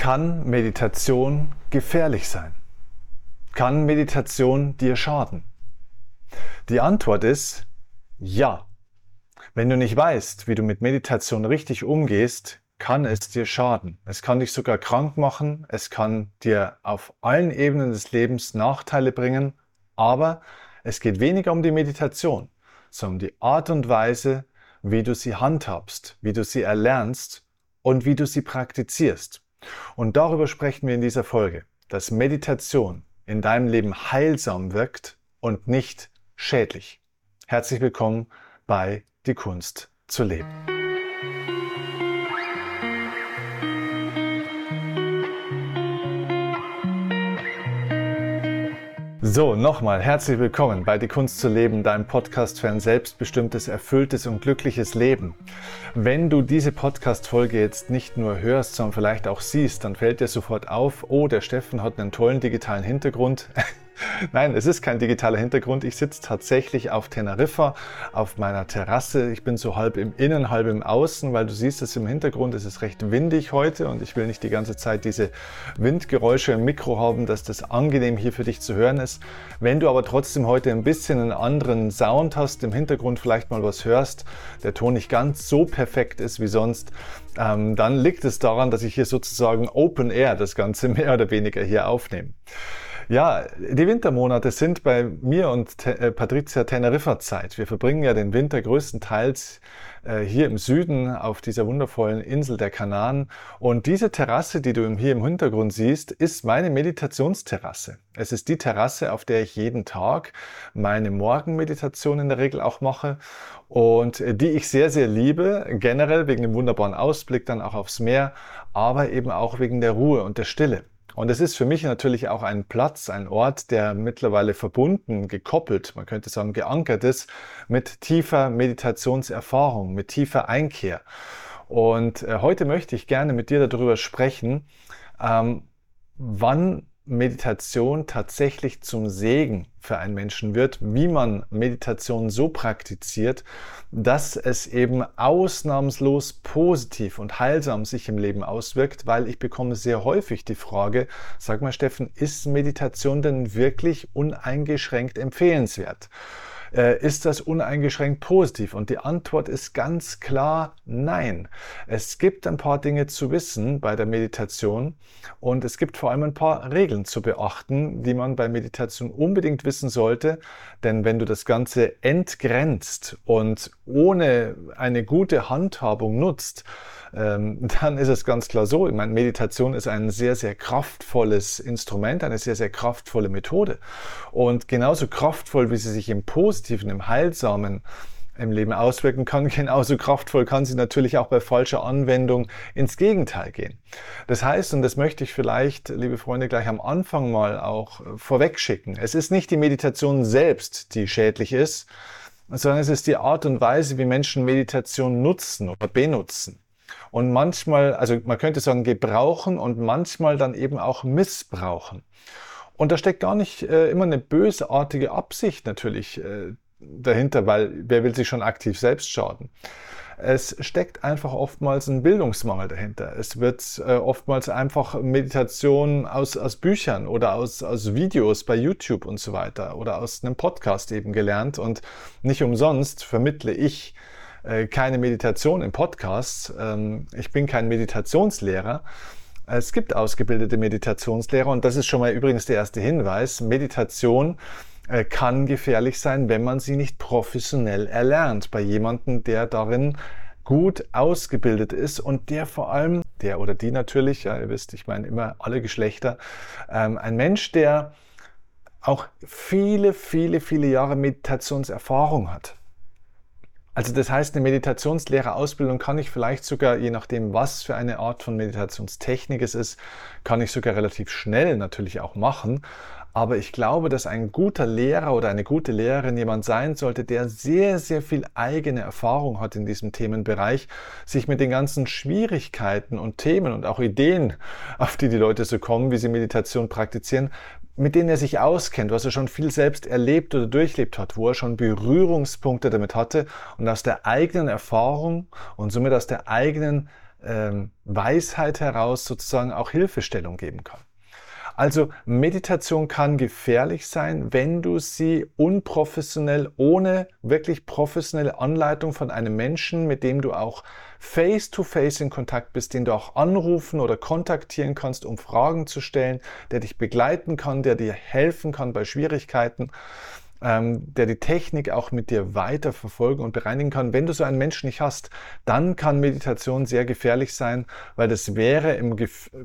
Kann Meditation gefährlich sein? Kann Meditation dir schaden? Die Antwort ist ja. Wenn du nicht weißt, wie du mit Meditation richtig umgehst, kann es dir schaden. Es kann dich sogar krank machen, es kann dir auf allen Ebenen des Lebens Nachteile bringen, aber es geht weniger um die Meditation, sondern um die Art und Weise, wie du sie handhabst, wie du sie erlernst und wie du sie praktizierst. Und darüber sprechen wir in dieser Folge, dass Meditation in deinem Leben heilsam wirkt und nicht schädlich. Herzlich willkommen bei Die Kunst zu leben. So, nochmal herzlich willkommen bei Die Kunst zu leben, deinem Podcast für ein selbstbestimmtes, erfülltes und glückliches Leben. Wenn du diese Podcast-Folge jetzt nicht nur hörst, sondern vielleicht auch siehst, dann fällt dir sofort auf, oh, der Steffen hat einen tollen digitalen Hintergrund. Nein, es ist kein digitaler Hintergrund. Ich sitze tatsächlich auf Teneriffa, auf meiner Terrasse. Ich bin so halb im Innen, halb im Außen, weil du siehst es im Hintergrund. Es ist recht windig heute und ich will nicht die ganze Zeit diese Windgeräusche im Mikro haben, dass das angenehm hier für dich zu hören ist. Wenn du aber trotzdem heute ein bisschen einen anderen Sound hast, im Hintergrund vielleicht mal was hörst, der Ton nicht ganz so perfekt ist wie sonst, ähm, dann liegt es daran, dass ich hier sozusagen Open Air das Ganze mehr oder weniger hier aufnehme. Ja, die Wintermonate sind bei mir und Te äh, Patricia Teneriffa Zeit. Wir verbringen ja den Winter größtenteils äh, hier im Süden auf dieser wundervollen Insel der Kanaren. Und diese Terrasse, die du hier im Hintergrund siehst, ist meine Meditationsterrasse. Es ist die Terrasse, auf der ich jeden Tag meine Morgenmeditation in der Regel auch mache und die ich sehr, sehr liebe, generell wegen dem wunderbaren Ausblick dann auch aufs Meer, aber eben auch wegen der Ruhe und der Stille. Und es ist für mich natürlich auch ein Platz, ein Ort, der mittlerweile verbunden, gekoppelt, man könnte sagen geankert ist mit tiefer Meditationserfahrung, mit tiefer Einkehr. Und äh, heute möchte ich gerne mit dir darüber sprechen, ähm, wann Meditation tatsächlich zum Segen für einen Menschen wird, wie man Meditation so praktiziert, dass es eben ausnahmslos positiv und heilsam sich im Leben auswirkt, weil ich bekomme sehr häufig die Frage, sag mal Steffen, ist Meditation denn wirklich uneingeschränkt empfehlenswert? Äh, ist das uneingeschränkt positiv? Und die Antwort ist ganz klar nein. Es gibt ein paar Dinge zu wissen bei der Meditation und es gibt vor allem ein paar Regeln zu beachten, die man bei Meditation unbedingt wissen sollte. Denn wenn du das Ganze entgrenzt und ohne eine gute Handhabung nutzt, ähm, dann ist es ganz klar so. Ich meine, Meditation ist ein sehr, sehr kraftvolles Instrument, eine sehr, sehr kraftvolle Methode. Und genauso kraftvoll, wie sie sich im Positiven, im Heilsamen im Leben auswirken kann, genauso kraftvoll kann sie natürlich auch bei falscher Anwendung ins Gegenteil gehen. Das heißt, und das möchte ich vielleicht, liebe Freunde, gleich am Anfang mal auch vorwegschicken, es ist nicht die Meditation selbst, die schädlich ist, sondern es ist die Art und Weise, wie Menschen Meditation nutzen oder benutzen und manchmal, also man könnte sagen, gebrauchen und manchmal dann eben auch missbrauchen. Und da steckt gar nicht äh, immer eine bösartige Absicht natürlich äh, dahinter, weil wer will sich schon aktiv selbst schaden? Es steckt einfach oftmals ein Bildungsmangel dahinter. Es wird äh, oftmals einfach Meditation aus, aus Büchern oder aus, aus Videos bei YouTube und so weiter oder aus einem Podcast eben gelernt. Und nicht umsonst vermittle ich äh, keine Meditation im Podcast. Ähm, ich bin kein Meditationslehrer. Es gibt ausgebildete Meditationslehrer und das ist schon mal übrigens der erste Hinweis. Meditation äh, kann gefährlich sein, wenn man sie nicht professionell erlernt. Bei jemandem, der darin gut ausgebildet ist und der vor allem, der oder die natürlich, ja, ihr wisst, ich meine immer alle Geschlechter, ähm, ein Mensch, der auch viele, viele, viele Jahre Meditationserfahrung hat. Also das heißt, eine Meditationslehrerausbildung kann ich vielleicht sogar, je nachdem, was für eine Art von Meditationstechnik es ist, kann ich sogar relativ schnell natürlich auch machen. Aber ich glaube, dass ein guter Lehrer oder eine gute Lehrerin jemand sein sollte, der sehr, sehr viel eigene Erfahrung hat in diesem Themenbereich, sich mit den ganzen Schwierigkeiten und Themen und auch Ideen, auf die die Leute so kommen, wie sie Meditation praktizieren, mit denen er sich auskennt, was er schon viel selbst erlebt oder durchlebt hat, wo er schon Berührungspunkte damit hatte und aus der eigenen Erfahrung und somit aus der eigenen ähm, Weisheit heraus sozusagen auch Hilfestellung geben kann. Also Meditation kann gefährlich sein, wenn du sie unprofessionell, ohne wirklich professionelle Anleitung von einem Menschen, mit dem du auch face-to-face -face in Kontakt bist, den du auch anrufen oder kontaktieren kannst, um Fragen zu stellen, der dich begleiten kann, der dir helfen kann bei Schwierigkeiten ähm, der die Technik auch mit dir weiter verfolgen und bereinigen kann. Wenn du so einen Menschen nicht hast, dann kann Meditation sehr gefährlich sein, weil das wäre im,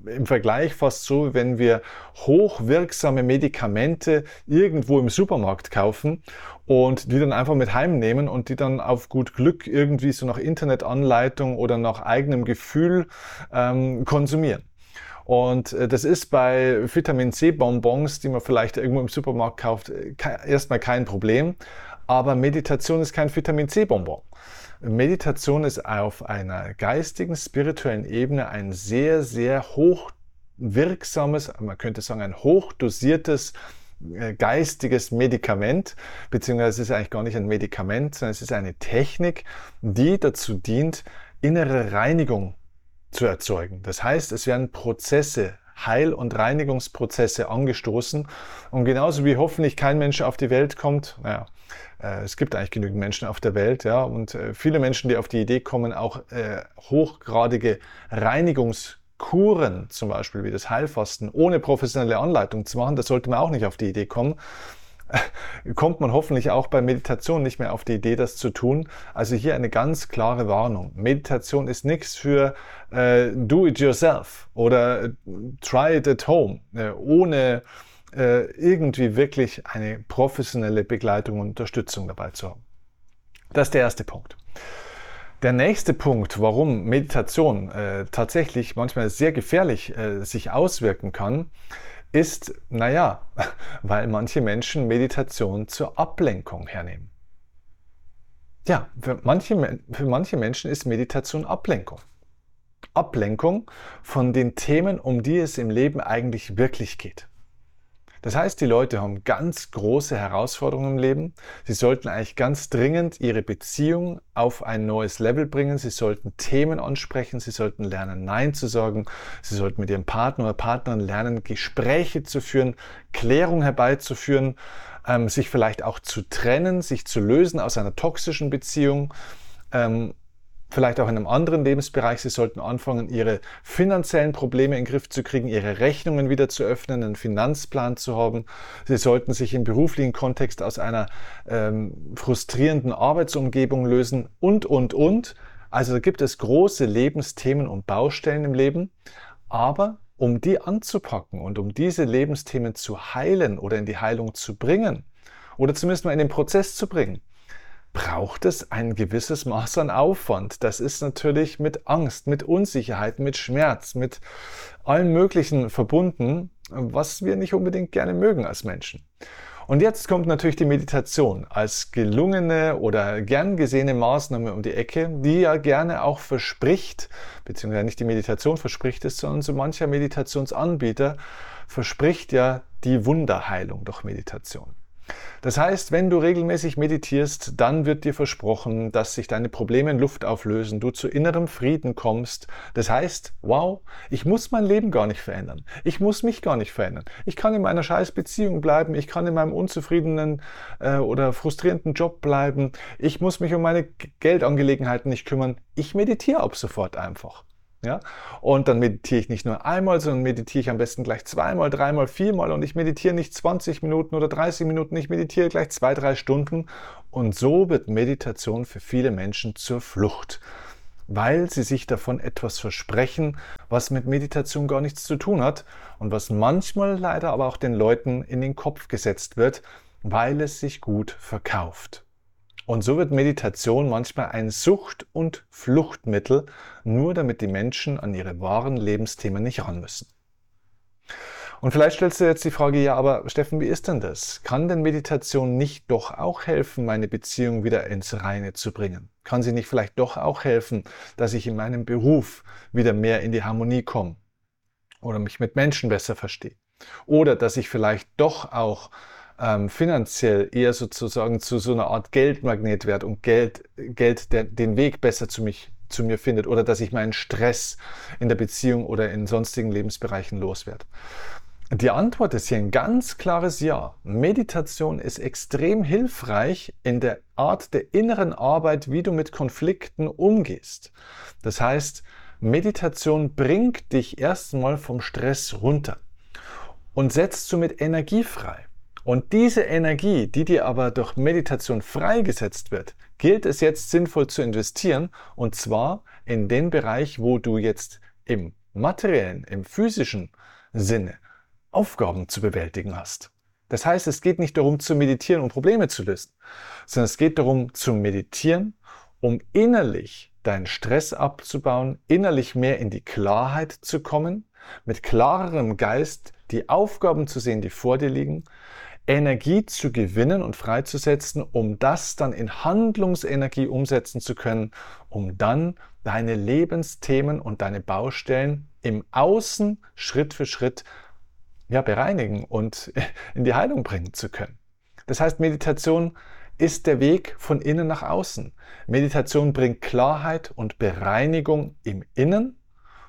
im Vergleich fast so, wenn wir hochwirksame Medikamente irgendwo im Supermarkt kaufen und die dann einfach mit heimnehmen und die dann auf gut Glück irgendwie so nach Internetanleitung oder nach eigenem Gefühl ähm, konsumieren. Und äh, das ist bei Vitamin C Bonbons, die man vielleicht irgendwo im Supermarkt kauft, äh, erstmal kein Problem. Aber Meditation ist kein Vitamin C Bonbon. Meditation ist auf einer geistigen, spirituellen Ebene ein sehr, sehr hochwirksames, man könnte sagen ein hochdosiertes äh, geistiges Medikament, beziehungsweise es ist eigentlich gar nicht ein Medikament, sondern es ist eine Technik, die dazu dient, innere Reinigung zu erzeugen. Das heißt, es werden Prozesse, Heil- und Reinigungsprozesse angestoßen. Und genauso wie hoffentlich kein Mensch auf die Welt kommt, naja, äh, es gibt eigentlich genügend Menschen auf der Welt, ja, und äh, viele Menschen, die auf die Idee kommen, auch äh, hochgradige Reinigungskuren, zum Beispiel wie das Heilfasten, ohne professionelle Anleitung zu machen, das sollte man auch nicht auf die Idee kommen kommt man hoffentlich auch bei Meditation nicht mehr auf die Idee, das zu tun. Also hier eine ganz klare Warnung. Meditation ist nichts für äh, do it yourself oder äh, try it at home, äh, ohne äh, irgendwie wirklich eine professionelle Begleitung und Unterstützung dabei zu haben. Das ist der erste Punkt. Der nächste Punkt, warum Meditation äh, tatsächlich manchmal sehr gefährlich äh, sich auswirken kann, ist, naja, weil manche Menschen Meditation zur Ablenkung hernehmen. Ja, für manche, für manche Menschen ist Meditation Ablenkung. Ablenkung von den Themen, um die es im Leben eigentlich wirklich geht. Das heißt, die Leute haben ganz große Herausforderungen im Leben. Sie sollten eigentlich ganz dringend ihre Beziehung auf ein neues Level bringen. Sie sollten Themen ansprechen. Sie sollten lernen, Nein zu sagen. Sie sollten mit ihrem Partner oder Partnerin lernen, Gespräche zu führen, Klärung herbeizuführen, ähm, sich vielleicht auch zu trennen, sich zu lösen aus einer toxischen Beziehung. Ähm, vielleicht auch in einem anderen Lebensbereich. Sie sollten anfangen, ihre finanziellen Probleme in den Griff zu kriegen, ihre Rechnungen wieder zu öffnen, einen Finanzplan zu haben. Sie sollten sich im beruflichen Kontext aus einer ähm, frustrierenden Arbeitsumgebung lösen und, und, und. Also da gibt es große Lebensthemen und Baustellen im Leben. Aber um die anzupacken und um diese Lebensthemen zu heilen oder in die Heilung zu bringen, oder zumindest mal in den Prozess zu bringen, braucht es ein gewisses Maß an Aufwand. Das ist natürlich mit Angst, mit Unsicherheit, mit Schmerz, mit allem Möglichen verbunden, was wir nicht unbedingt gerne mögen als Menschen. Und jetzt kommt natürlich die Meditation als gelungene oder gern gesehene Maßnahme um die Ecke, die ja gerne auch verspricht, beziehungsweise nicht die Meditation verspricht es, sondern so mancher Meditationsanbieter verspricht ja die Wunderheilung durch Meditation. Das heißt, wenn du regelmäßig meditierst, dann wird dir versprochen, dass sich deine Probleme in Luft auflösen, du zu innerem Frieden kommst. Das heißt, wow, ich muss mein Leben gar nicht verändern. Ich muss mich gar nicht verändern. Ich kann in meiner scheiß Beziehung bleiben. Ich kann in meinem unzufriedenen äh, oder frustrierenden Job bleiben. Ich muss mich um meine Geldangelegenheiten nicht kümmern. Ich meditiere ab sofort einfach. Ja? Und dann meditiere ich nicht nur einmal, sondern meditiere ich am besten gleich zweimal, dreimal, viermal und ich meditiere nicht 20 Minuten oder 30 Minuten, ich meditiere gleich zwei, drei Stunden. Und so wird Meditation für viele Menschen zur Flucht, weil sie sich davon etwas versprechen, was mit Meditation gar nichts zu tun hat und was manchmal leider aber auch den Leuten in den Kopf gesetzt wird, weil es sich gut verkauft. Und so wird Meditation manchmal ein Sucht- und Fluchtmittel, nur damit die Menschen an ihre wahren Lebensthemen nicht ran müssen. Und vielleicht stellst du jetzt die Frage, ja, aber Steffen, wie ist denn das? Kann denn Meditation nicht doch auch helfen, meine Beziehung wieder ins Reine zu bringen? Kann sie nicht vielleicht doch auch helfen, dass ich in meinem Beruf wieder mehr in die Harmonie komme? Oder mich mit Menschen besser verstehe? Oder dass ich vielleicht doch auch ähm, finanziell eher sozusagen zu so einer Art Geldmagnet wird und Geld, Geld der, den Weg besser zu mich zu mir findet oder dass ich meinen Stress in der Beziehung oder in sonstigen Lebensbereichen loswerde? Die Antwort ist hier ein ganz klares Ja. Meditation ist extrem hilfreich in der Art der inneren Arbeit, wie du mit Konflikten umgehst. Das heißt, Meditation bringt dich erstmal vom Stress runter und setzt somit Energie frei. Und diese Energie, die dir aber durch Meditation freigesetzt wird, gilt es jetzt sinnvoll zu investieren und zwar in den Bereich, wo du jetzt im materiellen, im physischen Sinne Aufgaben zu bewältigen hast. Das heißt, es geht nicht darum zu meditieren, um Probleme zu lösen, sondern es geht darum zu meditieren, um innerlich deinen Stress abzubauen, innerlich mehr in die Klarheit zu kommen, mit klarerem Geist die Aufgaben zu sehen, die vor dir liegen, Energie zu gewinnen und freizusetzen, um das dann in Handlungsenergie umsetzen zu können, um dann deine Lebensthemen und deine Baustellen im Außen Schritt für Schritt ja, bereinigen und in die Heilung bringen zu können. Das heißt, Meditation ist der Weg von innen nach außen. Meditation bringt Klarheit und Bereinigung im Innen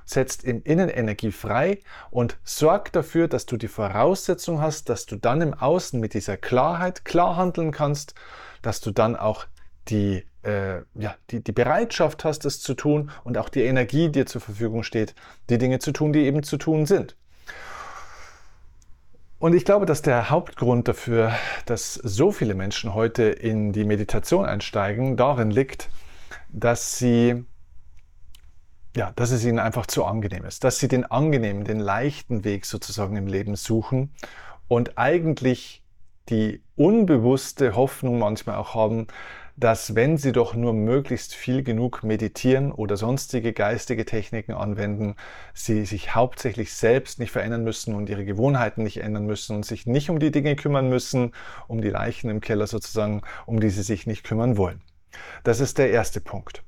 setzt im Innen Energie frei und sorgt dafür, dass du die Voraussetzung hast, dass du dann im Außen mit dieser Klarheit klar handeln kannst, dass du dann auch die, äh, ja, die, die Bereitschaft hast, es zu tun und auch die Energie dir zur Verfügung steht, die Dinge zu tun, die eben zu tun sind. Und ich glaube, dass der Hauptgrund dafür, dass so viele Menschen heute in die Meditation einsteigen, darin liegt, dass sie ja, dass es ihnen einfach zu angenehm ist, dass sie den angenehmen, den leichten Weg sozusagen im Leben suchen und eigentlich die unbewusste Hoffnung manchmal auch haben, dass wenn sie doch nur möglichst viel genug meditieren oder sonstige geistige Techniken anwenden, sie sich hauptsächlich selbst nicht verändern müssen und ihre Gewohnheiten nicht ändern müssen und sich nicht um die Dinge kümmern müssen, um die Leichen im Keller sozusagen, um die sie sich nicht kümmern wollen. Das ist der erste Punkt.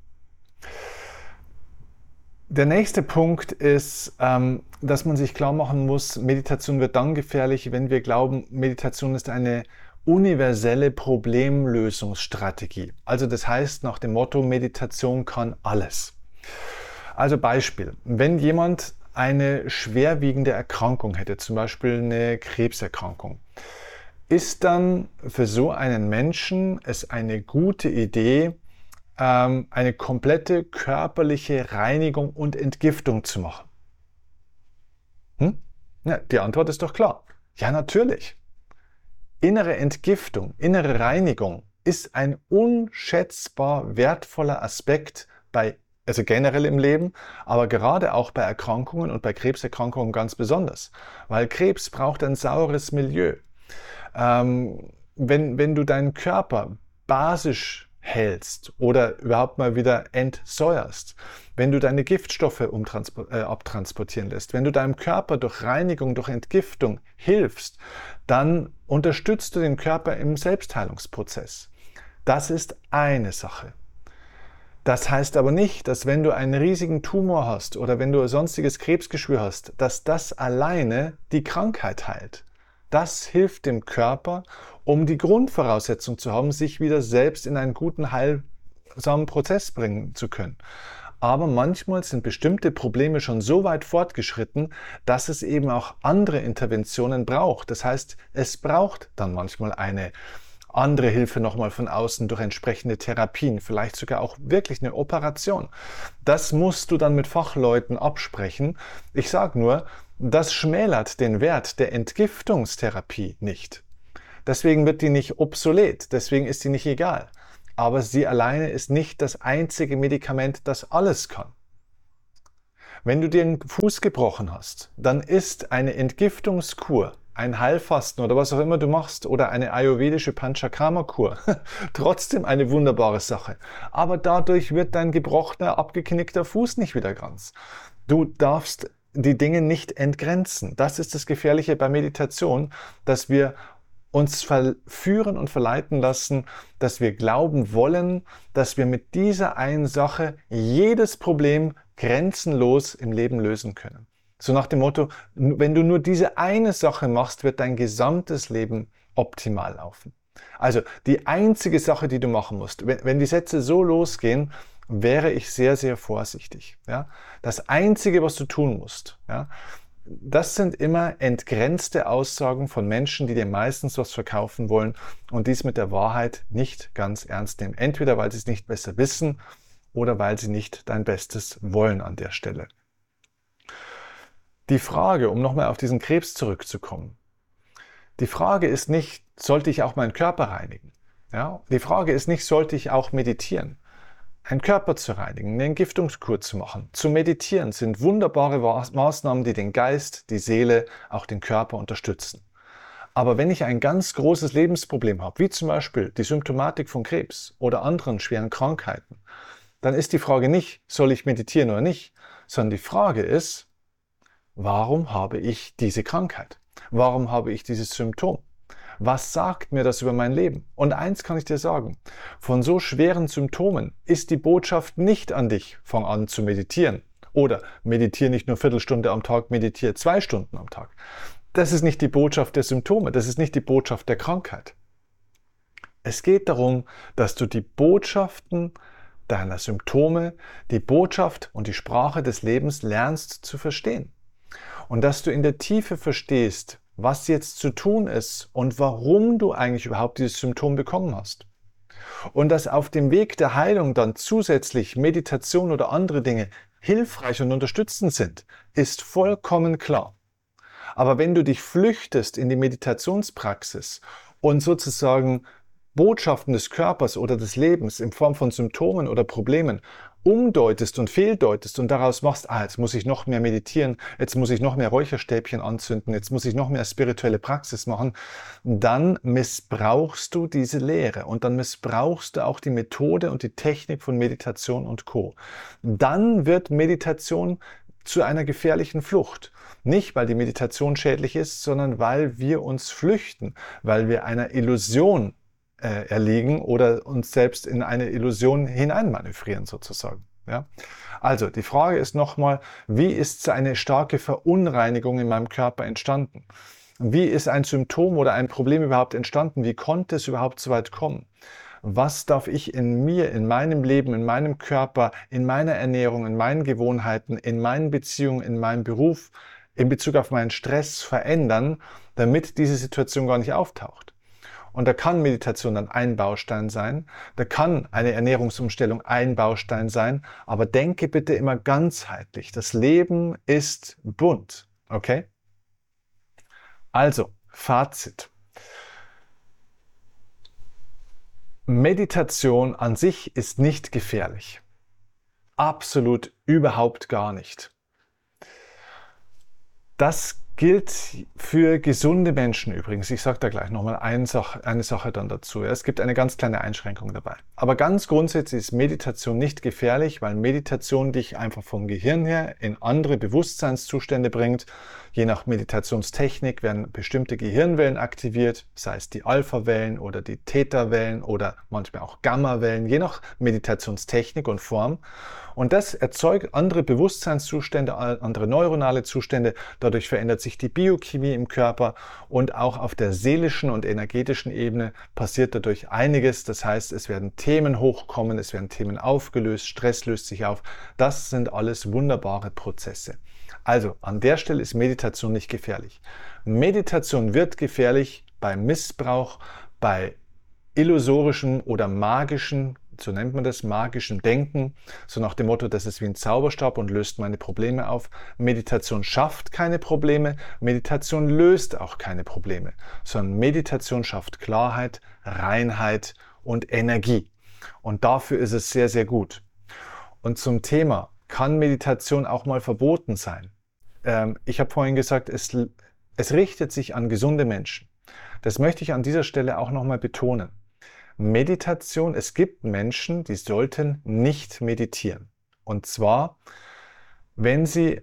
Der nächste Punkt ist, ähm, dass man sich klar machen muss, Meditation wird dann gefährlich, wenn wir glauben, Meditation ist eine universelle Problemlösungsstrategie. Also das heißt nach dem Motto, Meditation kann alles. Also Beispiel, wenn jemand eine schwerwiegende Erkrankung hätte, zum Beispiel eine Krebserkrankung, ist dann für so einen Menschen es eine gute Idee, ähm, eine komplette körperliche Reinigung und Entgiftung zu machen? Hm? Ja, die Antwort ist doch klar. Ja, natürlich. Innere Entgiftung, innere Reinigung ist ein unschätzbar wertvoller Aspekt bei, also generell im Leben, aber gerade auch bei Erkrankungen und bei Krebserkrankungen ganz besonders. Weil Krebs braucht ein saures Milieu. Ähm, wenn, wenn du deinen Körper basisch hältst oder überhaupt mal wieder entsäuerst, wenn du deine Giftstoffe äh, abtransportieren lässt, wenn du deinem Körper durch Reinigung, durch Entgiftung hilfst, dann unterstützt du den Körper im Selbstheilungsprozess. Das ist eine Sache. Das heißt aber nicht, dass wenn du einen riesigen Tumor hast oder wenn du sonstiges Krebsgeschwür hast, dass das alleine die Krankheit heilt. Das hilft dem Körper, um die Grundvoraussetzung zu haben, sich wieder selbst in einen guten, heilsamen Prozess bringen zu können. Aber manchmal sind bestimmte Probleme schon so weit fortgeschritten, dass es eben auch andere Interventionen braucht. Das heißt, es braucht dann manchmal eine andere Hilfe nochmal von außen durch entsprechende Therapien, vielleicht sogar auch wirklich eine Operation. Das musst du dann mit Fachleuten absprechen. Ich sage nur, das schmälert den Wert der Entgiftungstherapie nicht. Deswegen wird die nicht obsolet, deswegen ist die nicht egal. Aber sie alleine ist nicht das einzige Medikament, das alles kann. Wenn du den Fuß gebrochen hast, dann ist eine Entgiftungskur, ein Heilfasten oder was auch immer du machst oder eine ayurvedische Panchakarma-Kur trotzdem eine wunderbare Sache. Aber dadurch wird dein gebrochener, abgeknickter Fuß nicht wieder ganz. Du darfst die Dinge nicht entgrenzen. Das ist das Gefährliche bei Meditation, dass wir uns verführen und verleiten lassen, dass wir glauben wollen, dass wir mit dieser einen Sache jedes Problem grenzenlos im Leben lösen können. So nach dem Motto, wenn du nur diese eine Sache machst, wird dein gesamtes Leben optimal laufen. Also die einzige Sache, die du machen musst, wenn, die Sätze so losgehen, wäre ich sehr, sehr vorsichtig. Ja? Das Einzige, was du tun musst, ja, das sind immer entgrenzte Aussagen von Menschen, die dir meistens was verkaufen wollen und dies mit der Wahrheit nicht ganz ernst nehmen. Entweder weil sie es nicht besser wissen oder weil sie nicht dein Bestes wollen an der Stelle. Die Frage, um nochmal auf diesen Krebs zurückzukommen, die Frage ist nicht, sollte ich auch meinen Körper reinigen? Ja? Die Frage ist nicht, sollte ich auch meditieren? Einen Körper zu reinigen, eine Entgiftungskur zu machen, zu meditieren, sind wunderbare Maßnahmen, die den Geist, die Seele, auch den Körper unterstützen. Aber wenn ich ein ganz großes Lebensproblem habe, wie zum Beispiel die Symptomatik von Krebs oder anderen schweren Krankheiten, dann ist die Frage nicht, soll ich meditieren oder nicht, sondern die Frage ist, warum habe ich diese Krankheit? Warum habe ich dieses Symptom? Was sagt mir das über mein Leben? Und eins kann ich dir sagen, von so schweren Symptomen ist die Botschaft nicht an dich, fang an zu meditieren. Oder meditiere nicht nur Viertelstunde am Tag, meditiere zwei Stunden am Tag. Das ist nicht die Botschaft der Symptome, das ist nicht die Botschaft der Krankheit. Es geht darum, dass du die Botschaften deiner Symptome, die Botschaft und die Sprache des Lebens lernst zu verstehen. Und dass du in der Tiefe verstehst, was jetzt zu tun ist und warum du eigentlich überhaupt dieses Symptom bekommen hast. Und dass auf dem Weg der Heilung dann zusätzlich Meditation oder andere Dinge hilfreich und unterstützend sind, ist vollkommen klar. Aber wenn du dich flüchtest in die Meditationspraxis und sozusagen Botschaften des Körpers oder des Lebens in Form von Symptomen oder Problemen umdeutest und fehldeutest und daraus machst, ah, jetzt muss ich noch mehr meditieren, jetzt muss ich noch mehr Räucherstäbchen anzünden, jetzt muss ich noch mehr spirituelle Praxis machen, dann missbrauchst du diese Lehre und dann missbrauchst du auch die Methode und die Technik von Meditation und Co. Dann wird Meditation zu einer gefährlichen Flucht. Nicht, weil die Meditation schädlich ist, sondern weil wir uns flüchten, weil wir einer Illusion äh, erliegen oder uns selbst in eine Illusion hineinmanövrieren sozusagen. Ja? Also die Frage ist nochmal, wie ist eine starke Verunreinigung in meinem Körper entstanden? Wie ist ein Symptom oder ein Problem überhaupt entstanden? Wie konnte es überhaupt so weit kommen? Was darf ich in mir, in meinem Leben, in meinem Körper, in meiner Ernährung, in meinen Gewohnheiten, in meinen Beziehungen, in meinem Beruf, in Bezug auf meinen Stress verändern, damit diese Situation gar nicht auftaucht? Und da kann Meditation dann ein Baustein sein, da kann eine Ernährungsumstellung ein Baustein sein, aber denke bitte immer ganzheitlich. Das Leben ist bunt, okay? Also, Fazit. Meditation an sich ist nicht gefährlich. Absolut überhaupt gar nicht. Das gilt für gesunde Menschen übrigens. Ich sage da gleich nochmal eine Sache, eine Sache dann dazu. Es gibt eine ganz kleine Einschränkung dabei. Aber ganz grundsätzlich ist Meditation nicht gefährlich, weil Meditation dich einfach vom Gehirn her in andere Bewusstseinszustände bringt. Je nach Meditationstechnik werden bestimmte Gehirnwellen aktiviert, sei es die Alpha-Wellen oder die Theta-Wellen oder manchmal auch Gamma-Wellen, je nach Meditationstechnik und Form. Und das erzeugt andere Bewusstseinszustände, andere neuronale Zustände. Dadurch verändert sich die Biochemie im Körper und auch auf der seelischen und energetischen Ebene passiert dadurch einiges. Das heißt, es werden Themen hochkommen, es werden Themen aufgelöst, Stress löst sich auf. Das sind alles wunderbare Prozesse. Also an der Stelle ist Meditation nicht gefährlich. Meditation wird gefährlich bei Missbrauch, bei illusorischen oder magischen so nennt man das, magischem Denken, so nach dem Motto, das ist wie ein Zauberstab und löst meine Probleme auf. Meditation schafft keine Probleme, Meditation löst auch keine Probleme, sondern Meditation schafft Klarheit, Reinheit und Energie. Und dafür ist es sehr, sehr gut. Und zum Thema, kann Meditation auch mal verboten sein? Ähm, ich habe vorhin gesagt, es, es richtet sich an gesunde Menschen. Das möchte ich an dieser Stelle auch nochmal betonen. Meditation, es gibt Menschen, die sollten nicht meditieren. Und zwar, wenn sie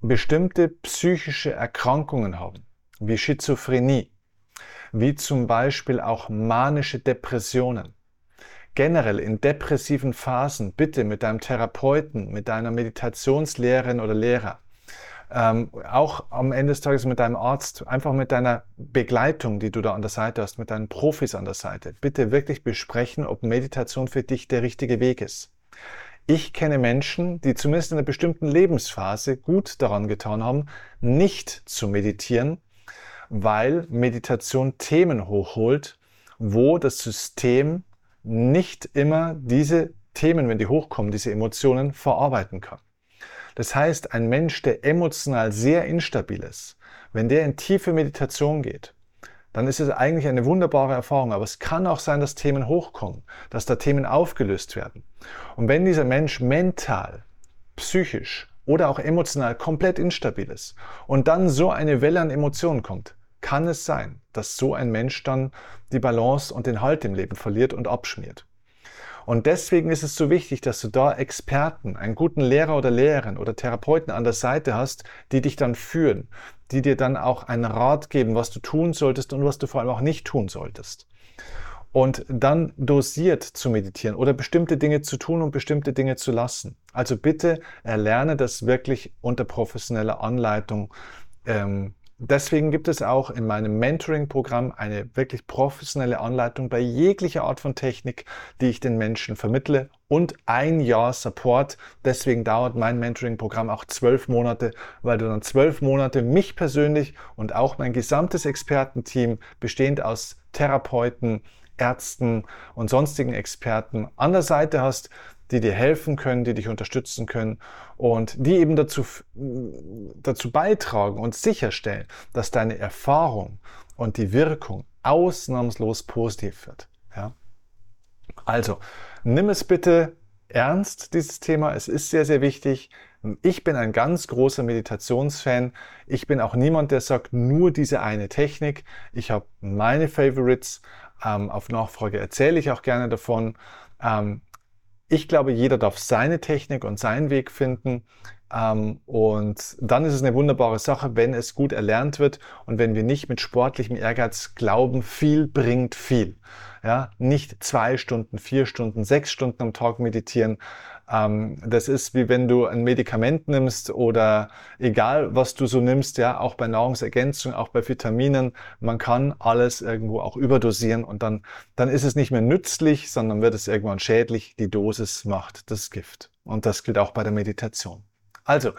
bestimmte psychische Erkrankungen haben, wie Schizophrenie, wie zum Beispiel auch manische Depressionen. Generell in depressiven Phasen bitte mit deinem Therapeuten, mit deiner Meditationslehrerin oder Lehrer ähm, auch am Ende des Tages mit deinem Arzt, einfach mit deiner Begleitung, die du da an der Seite hast, mit deinen Profis an der Seite, bitte wirklich besprechen, ob Meditation für dich der richtige Weg ist. Ich kenne Menschen, die zumindest in einer bestimmten Lebensphase gut daran getan haben, nicht zu meditieren, weil Meditation Themen hochholt, wo das System nicht immer diese Themen, wenn die hochkommen, diese Emotionen verarbeiten kann. Das heißt, ein Mensch, der emotional sehr instabil ist, wenn der in tiefe Meditation geht, dann ist es eigentlich eine wunderbare Erfahrung. Aber es kann auch sein, dass Themen hochkommen, dass da Themen aufgelöst werden. Und wenn dieser Mensch mental, psychisch oder auch emotional komplett instabil ist und dann so eine Welle an Emotionen kommt, kann es sein, dass so ein Mensch dann die Balance und den Halt im Leben verliert und abschmiert. Und deswegen ist es so wichtig, dass du da Experten, einen guten Lehrer oder Lehrerin oder Therapeuten an der Seite hast, die dich dann führen, die dir dann auch einen Rat geben, was du tun solltest und was du vor allem auch nicht tun solltest. Und dann dosiert zu meditieren oder bestimmte Dinge zu tun und bestimmte Dinge zu lassen. Also bitte erlerne das wirklich unter professioneller Anleitung ähm, Deswegen gibt es auch in meinem Mentoring-Programm eine wirklich professionelle Anleitung bei jeglicher Art von Technik, die ich den Menschen vermittle und ein Jahr Support. Deswegen dauert mein Mentoring-Programm auch zwölf Monate, weil du dann zwölf Monate mich persönlich und auch mein gesamtes Expertenteam bestehend aus Therapeuten, Ärzten und sonstigen Experten an der Seite hast, die dir helfen können, die dich unterstützen können und die eben dazu, dazu beitragen und sicherstellen, dass deine Erfahrung und die Wirkung ausnahmslos positiv wird. Ja? Also, nimm es bitte ernst, dieses Thema. Es ist sehr, sehr wichtig. Ich bin ein ganz großer Meditationsfan. Ich bin auch niemand, der sagt, nur diese eine Technik. Ich habe meine Favorites. Ähm, auf Nachfrage erzähle ich auch gerne davon. Ähm, ich glaube, jeder darf seine Technik und seinen Weg finden. Ähm, und dann ist es eine wunderbare Sache, wenn es gut erlernt wird und wenn wir nicht mit sportlichem Ehrgeiz glauben, viel bringt viel. Ja, nicht zwei Stunden, vier Stunden, sechs Stunden am Tag meditieren. Ähm, das ist wie wenn du ein Medikament nimmst oder egal was du so nimmst, ja, auch bei Nahrungsergänzung, auch bei Vitaminen. Man kann alles irgendwo auch überdosieren und dann, dann ist es nicht mehr nützlich, sondern wird es irgendwann schädlich. Die Dosis macht das Gift. Und das gilt auch bei der Meditation. Also,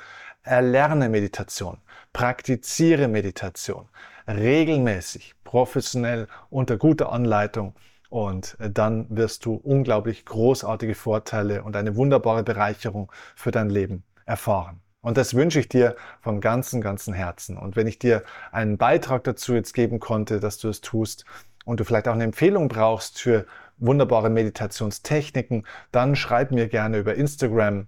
erlerne Meditation, praktiziere Meditation regelmäßig, professionell, unter guter Anleitung und dann wirst du unglaublich großartige Vorteile und eine wunderbare Bereicherung für dein Leben erfahren. Und das wünsche ich dir vom ganzen, ganzen Herzen. Und wenn ich dir einen Beitrag dazu jetzt geben konnte, dass du es tust und du vielleicht auch eine Empfehlung brauchst für wunderbare Meditationstechniken, dann schreib mir gerne über Instagram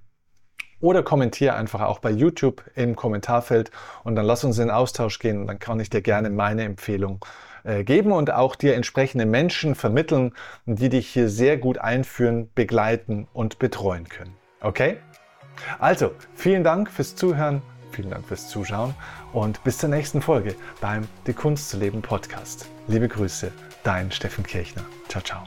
oder kommentiere einfach auch bei YouTube im Kommentarfeld und dann lass uns in den Austausch gehen und dann kann ich dir gerne meine Empfehlung äh, geben und auch dir entsprechende Menschen vermitteln, die dich hier sehr gut einführen, begleiten und betreuen können. Okay? Also, vielen Dank fürs Zuhören, vielen Dank fürs Zuschauen und bis zur nächsten Folge beim Die Kunst zu leben Podcast. Liebe Grüße, dein Steffen Kirchner. Ciao, ciao.